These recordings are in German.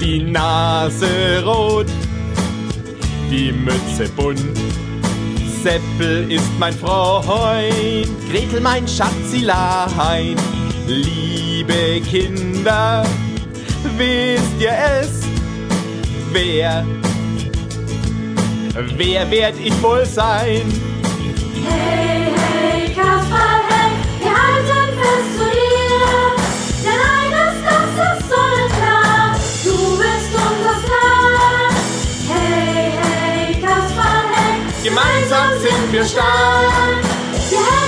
Die Nase rot, die Mütze bunt. Seppel ist mein Freund, Gretel mein Schatzilein. Liebe Kinder, wisst ihr es? Wer, wer werd ich wohl sein? Hey, hey, Kasperl, hey, wir halten fest zu dir. Denn eines, das ist sonnenklar, du bist unser Star. Hey, hey, Kasperl, hey, Gemeinsam sind wir stark. wir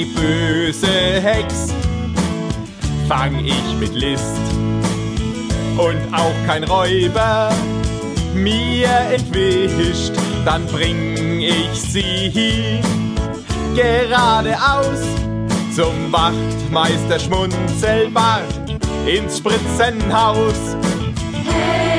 Die böse Hex. Fang ich mit List und auch kein Räuber mir entwischt, dann bring ich sie geradeaus zum Wachtmeister Schmunzelbart ins Spritzenhaus. Hey,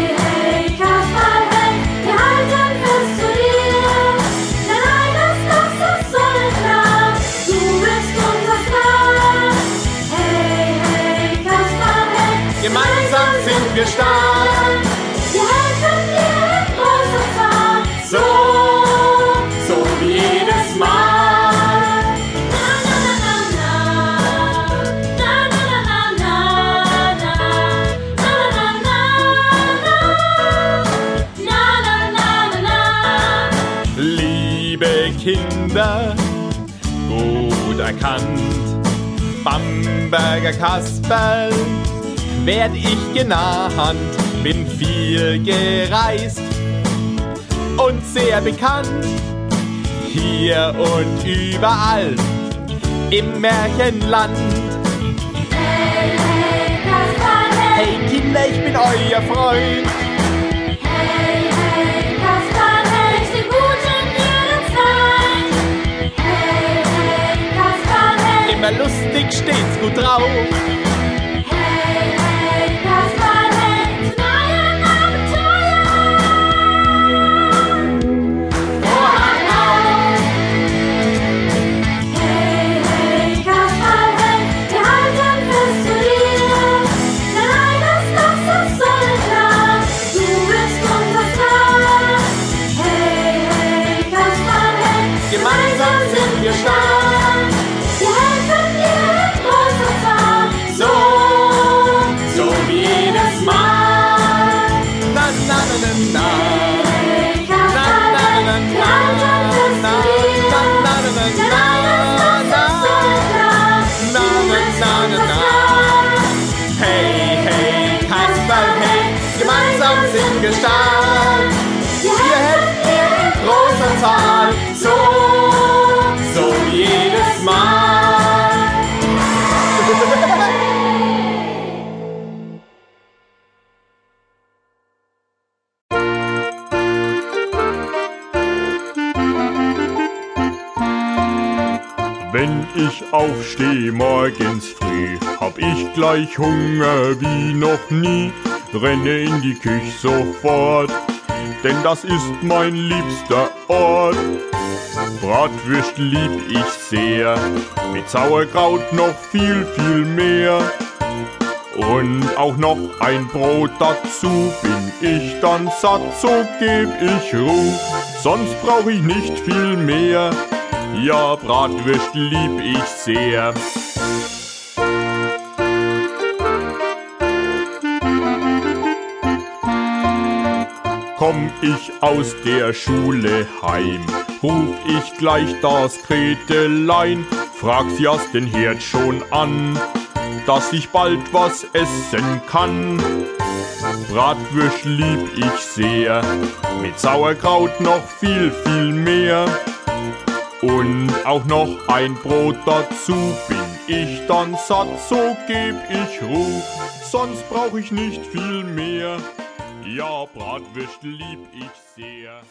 Kinder, gut erkannt, Bamberger Kasperl, werd ich genannt, bin viel gereist. Und sehr bekannt, hier und überall. Im Märchenland. Hey, hey, Kasperl, hey. Hey Kinder, ich bin euer Freund, stets gut drauf. Gemeinsam sind wir helfen dir in großer Zahl. So, so jedes Mal. Wenn ich aufsteh morgens früh, hab ich gleich Hunger wie noch nie, renne in die Küche sofort, denn das ist mein liebster Ort. Bratwürst lieb ich sehr, mit Sauerkraut noch viel, viel mehr. Und auch noch ein Brot dazu, bin ich dann satt, so geb ich Ruhe, sonst brauch ich nicht viel mehr. Ja, Bratwürst lieb ich sehr. Komm ich aus der Schule heim, ruf ich gleich das Gretelein, frag sie aus den Herd schon an, dass ich bald was essen kann. Bratwürst lieb ich sehr, mit Sauerkraut noch viel, viel mehr. Und auch noch ein Brot dazu, bin ich dann satt, so geb ich Ruhe, sonst brauch ich nicht viel mehr. Ja, Bratwürste lieb ich sehr.